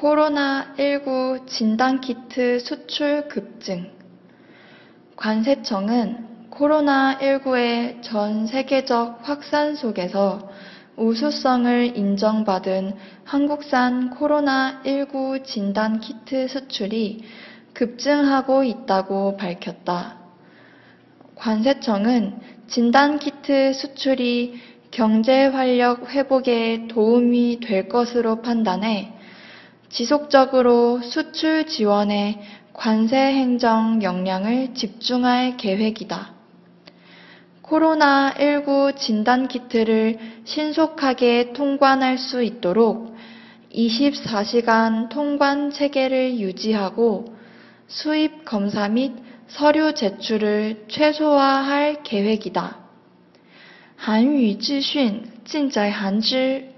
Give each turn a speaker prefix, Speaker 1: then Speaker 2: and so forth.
Speaker 1: 코로나19 진단키트 수출 급증. 관세청은 코로나19의 전 세계적 확산 속에서 우수성을 인정받은 한국산 코로나19 진단키트 수출이 급증하고 있다고 밝혔다. 관세청은 진단키트 수출이 경제 활력 회복에 도움이 될 것으로 판단해 지속적으로 수출 지원에 관세 행정 역량을 집중할 계획이다. 코로나19 진단키트를 신속하게 통관할 수 있도록 24시간 통관 체계를 유지하고 수입 검사 및 서류 제출을 최소화할 계획이다. 韩语资讯尽在韩知